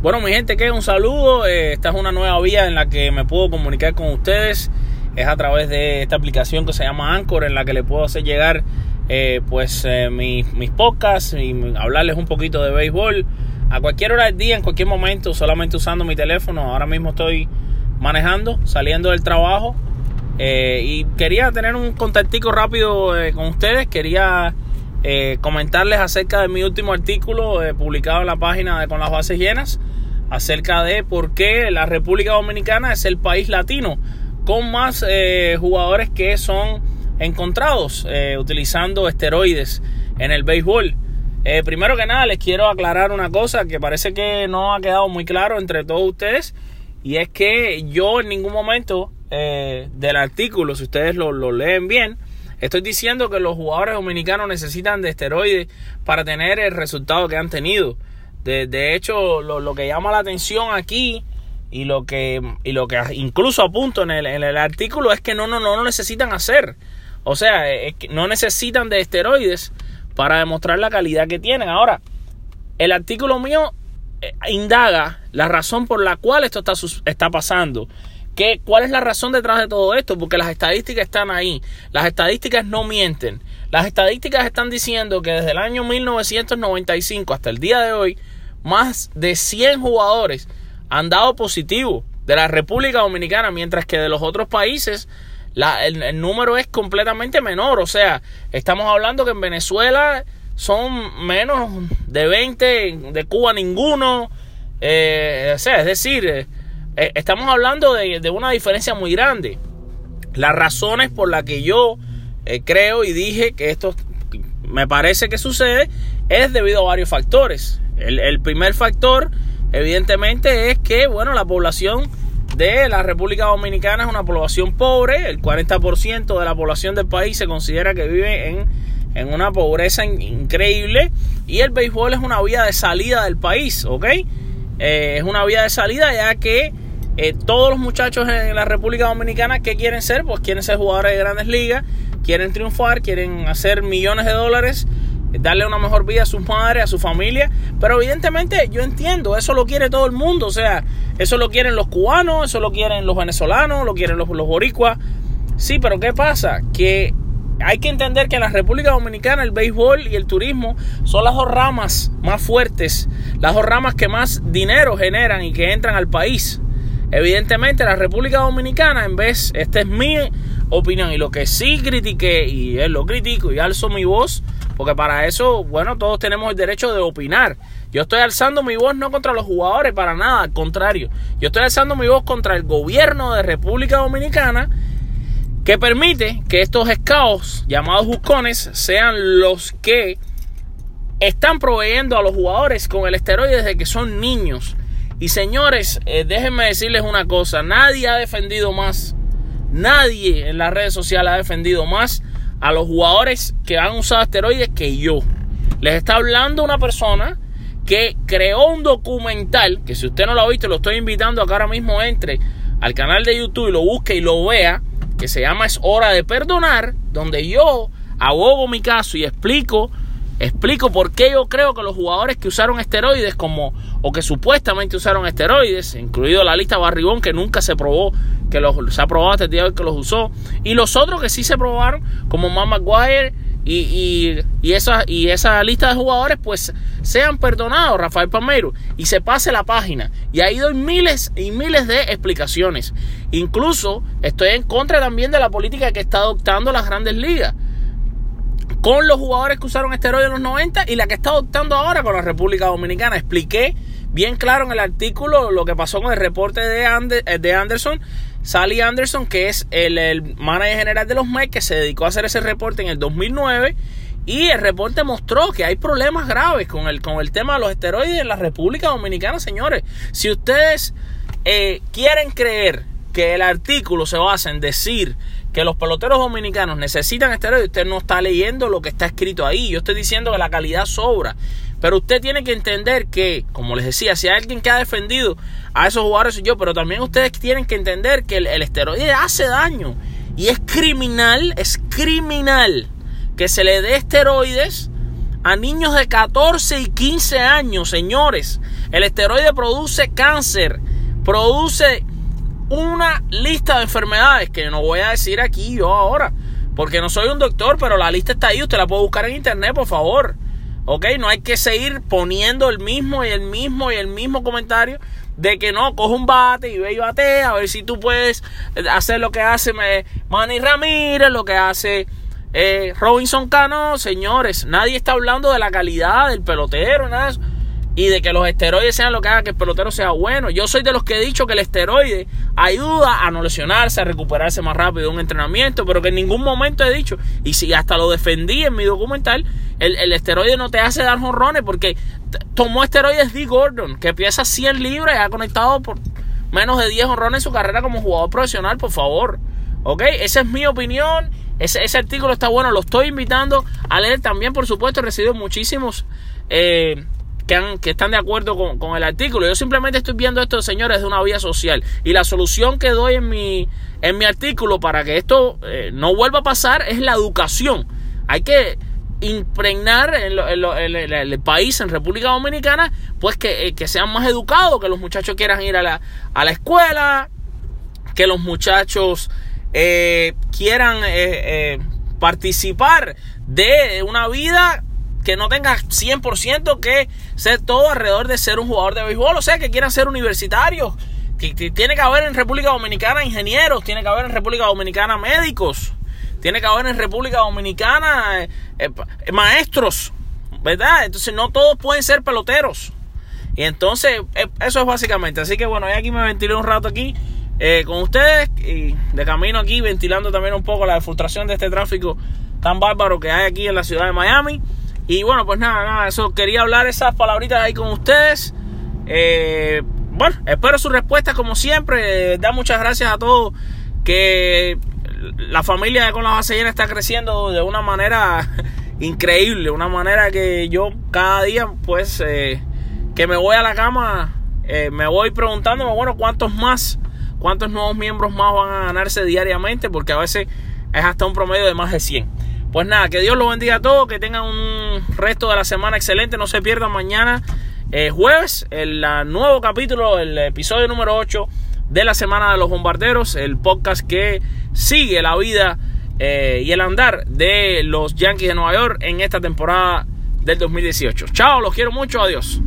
Bueno, mi gente, que un saludo. Eh, esta es una nueva vía en la que me puedo comunicar con ustedes. Es a través de esta aplicación que se llama Anchor, en la que le puedo hacer llegar eh, pues eh, mis, mis podcasts y hablarles un poquito de béisbol a cualquier hora del día, en cualquier momento, solamente usando mi teléfono. Ahora mismo estoy manejando, saliendo del trabajo. y quería tener un contactico rápido con ustedes. Quería comentarles acerca de mi último artículo publicado en la página de Con las Bases Llenas acerca de por qué la República Dominicana es el país latino con más eh, jugadores que son encontrados eh, utilizando esteroides en el béisbol. Eh, primero que nada les quiero aclarar una cosa que parece que no ha quedado muy claro entre todos ustedes y es que yo en ningún momento del artículo, si ustedes lo, lo leen bien, estoy diciendo que los jugadores dominicanos necesitan de esteroides para tener el resultado que han tenido. De, hecho, lo, que llama la atención aquí y lo que, y lo que incluso apunto en el, en el artículo es que no, no, no, no necesitan hacer. O sea, no necesitan de esteroides para demostrar la calidad que tienen. Ahora, el artículo mío eh, indaga la razón por la cual esto está, está pasando. ¿Qué, ¿Cuál es la razón detrás de todo esto? Porque las estadísticas están ahí. Las estadísticas no mienten. Las estadísticas están diciendo que desde el año 1995 hasta el día de hoy, más de 100 jugadores han dado positivo de la República Dominicana, mientras que de los otros países el, número es completamente menor. O sea, estamos hablando que en Venezuela son menos de 20, de Cuba ninguno. Eh, o sea, es decir, eh, eh, estamos hablando de, de, una diferencia muy grande. Las razones por las que yo creo y dije que esto me parece que sucede es debido a varios factores. El, primer factor, evidentemente, es que, bueno, la población de la República Dominicana es una población pobre. El 40% de la población del país se considera que vive en, en una pobreza increíble. Y el béisbol es una vía de salida del país, ¿ok? Eh, es una vía de salida ya que eh, todos los muchachos en la República Dominicana, ¿qué quieren ser? Pues quieren ser jugadores de grandes ligas, quieren triunfar, quieren hacer millones de dólares darle una mejor vida a sus madres, a su familia. Pero evidentemente yo entiendo, eso lo quiere todo el mundo. O sea, eso lo quieren los cubanos, eso lo quieren los venezolanos, lo quieren los, los boricuas. Sí, pero ¿qué pasa? Que hay que entender que en la República Dominicana el béisbol y el turismo son las dos ramas más fuertes, las dos ramas que más dinero generan y que entran al país. Evidentemente la República Dominicana, en vez, esta es mi opinión y lo que sí critiqué y lo critico y alzo mi voz, porque para eso, bueno, todos tenemos el derecho de opinar. Yo estoy alzando mi voz no contra los jugadores, para nada, al contrario. Yo estoy alzando mi voz contra el gobierno de República Dominicana que permite que estos escaos llamados buscones sean los que están proveyendo a los jugadores con el esteroide desde que son niños. Y señores, eh, déjenme decirles una cosa, nadie ha defendido más, nadie en las redes sociales ha defendido más a los jugadores que han usado esteroides que yo. Les está hablando una persona que creó un documental, que si usted no lo ha visto, lo estoy invitando a que ahora mismo entre al canal de YouTube y lo busque y lo vea, que se llama Es hora de perdonar, donde yo abogo mi caso y explico explico por qué yo creo que los jugadores que usaron esteroides como o que supuestamente usaron esteroides, incluido la lista Barrigón que nunca se probó que los, se ha probado hasta día que los usó. Y los otros que sí se probaron, como Matt McGuire y, y, esa, y esa lista de jugadores, pues sean perdonados, Rafael Palmeiro, y se pase la página. Y ahí doy miles y miles de explicaciones. Incluso estoy en contra también de la política que está adoptando las grandes ligas. Con los jugadores que usaron esteroides en los 90 y la que está adoptando ahora con la República Dominicana. Expliqué bien claro en el artículo lo que pasó con el reporte de, de Anderson Sally Anderson, que es el, manager general de los Mets, que se dedicó a hacer ese reporte en el 2009. Y el reporte mostró que hay problemas graves con el, con el tema de los esteroides en la República Dominicana, señores. Si ustedes eh, quieren creer que el artículo se basa en decir que los peloteros dominicanos necesitan esteroides, usted no está leyendo lo que está escrito ahí. Yo estoy diciendo que la calidad sobra. Pero usted tiene que entender que, como les decía, si hay alguien que ha defendido a esos jugadores soy yo, pero también ustedes tienen que entender que el, esteroide hace daño. Y es criminal, es criminal que se le dé esteroides a niños de 14 y 15 años, señores. El esteroide produce cáncer, produce una lista de enfermedades que no voy a decir aquí yo ahora, porque no soy un doctor, pero la lista está ahí, usted la puede buscar en internet, por favor. ¿Ok? No hay que seguir poniendo el mismo y el mismo y el mismo comentario de que no, coge un bate y ve y bate, a ver si tú puedes hacer lo que hace Manny Ramírez, lo que hace eh, Robinson Cano. Señores, nadie está hablando de la calidad del pelotero, nada de eso y de que los esteroides sean lo que haga que el pelotero sea bueno. Yo soy de los que he dicho que el esteroide ayuda a no lesionarse, a recuperarse más rápido de un entrenamiento, pero que en ningún momento he dicho, y si hasta lo defendí en mi documental, el, esteroide no te hace dar jonrones porque tomó esteroides D. Gordon, que pesa 100 libras y ha conectado por menos de 10 jonrones en su carrera como jugador profesional, por favor. ¿Ok? Esa es mi opinión. Ese, artículo está bueno, lo estoy invitando a leer también, por supuesto, he recibido muchísimos... Eh, que, están de acuerdo con, el artículo. Yo simplemente estoy viendo esto, señores, de una vía social. Y la solución que doy en mi, en mi artículo para que esto eh, no vuelva a pasar es la educación. Hay que impregnar en, el país, en República Dominicana, pues que, eh, sean más educados, que los muchachos quieran ir a la, a la escuela, que los muchachos eh, quieran participar de una vida que no tenga 100% que ser todo alrededor de ser un jugador de béisbol, o sea, que quieran ser universitarios. Que, tiene que haber en República Dominicana ingenieros, tiene que haber en República Dominicana médicos, tiene que haber en República Dominicana eh, eh, maestros, ¿verdad? Entonces no todos pueden ser peloteros. Y entonces eh, eso es básicamente. Así que bueno, ya aquí me ventilé un rato aquí con ustedes y de camino aquí ventilando también un poco la frustración de este tráfico tan bárbaro que hay aquí en la ciudad de Miami. Y bueno, pues nada, nada, eso quería hablar esas palabritas ahí con ustedes. Bueno, espero su respuesta como siempre. Da muchas gracias a todos que la familia Con la Base Llena está creciendo de una manera increíble, una manera que yo cada día pues eh, que me voy a la cama eh, me voy preguntándome, bueno, ¿cuántos más, cuántos nuevos miembros más van a ganarse diariamente? Porque a veces es hasta un promedio de más de 100. Pues nada, que Dios los bendiga a todos, que tengan un resto de la semana excelente, no se pierdan mañana eh, jueves el nuevo capítulo, el episodio número 8 de la Semana de los Bombarderos, el podcast que sigue la vida eh, y el andar de los Yankees de Nueva York en esta temporada del 2018. Chao, los quiero mucho, adiós.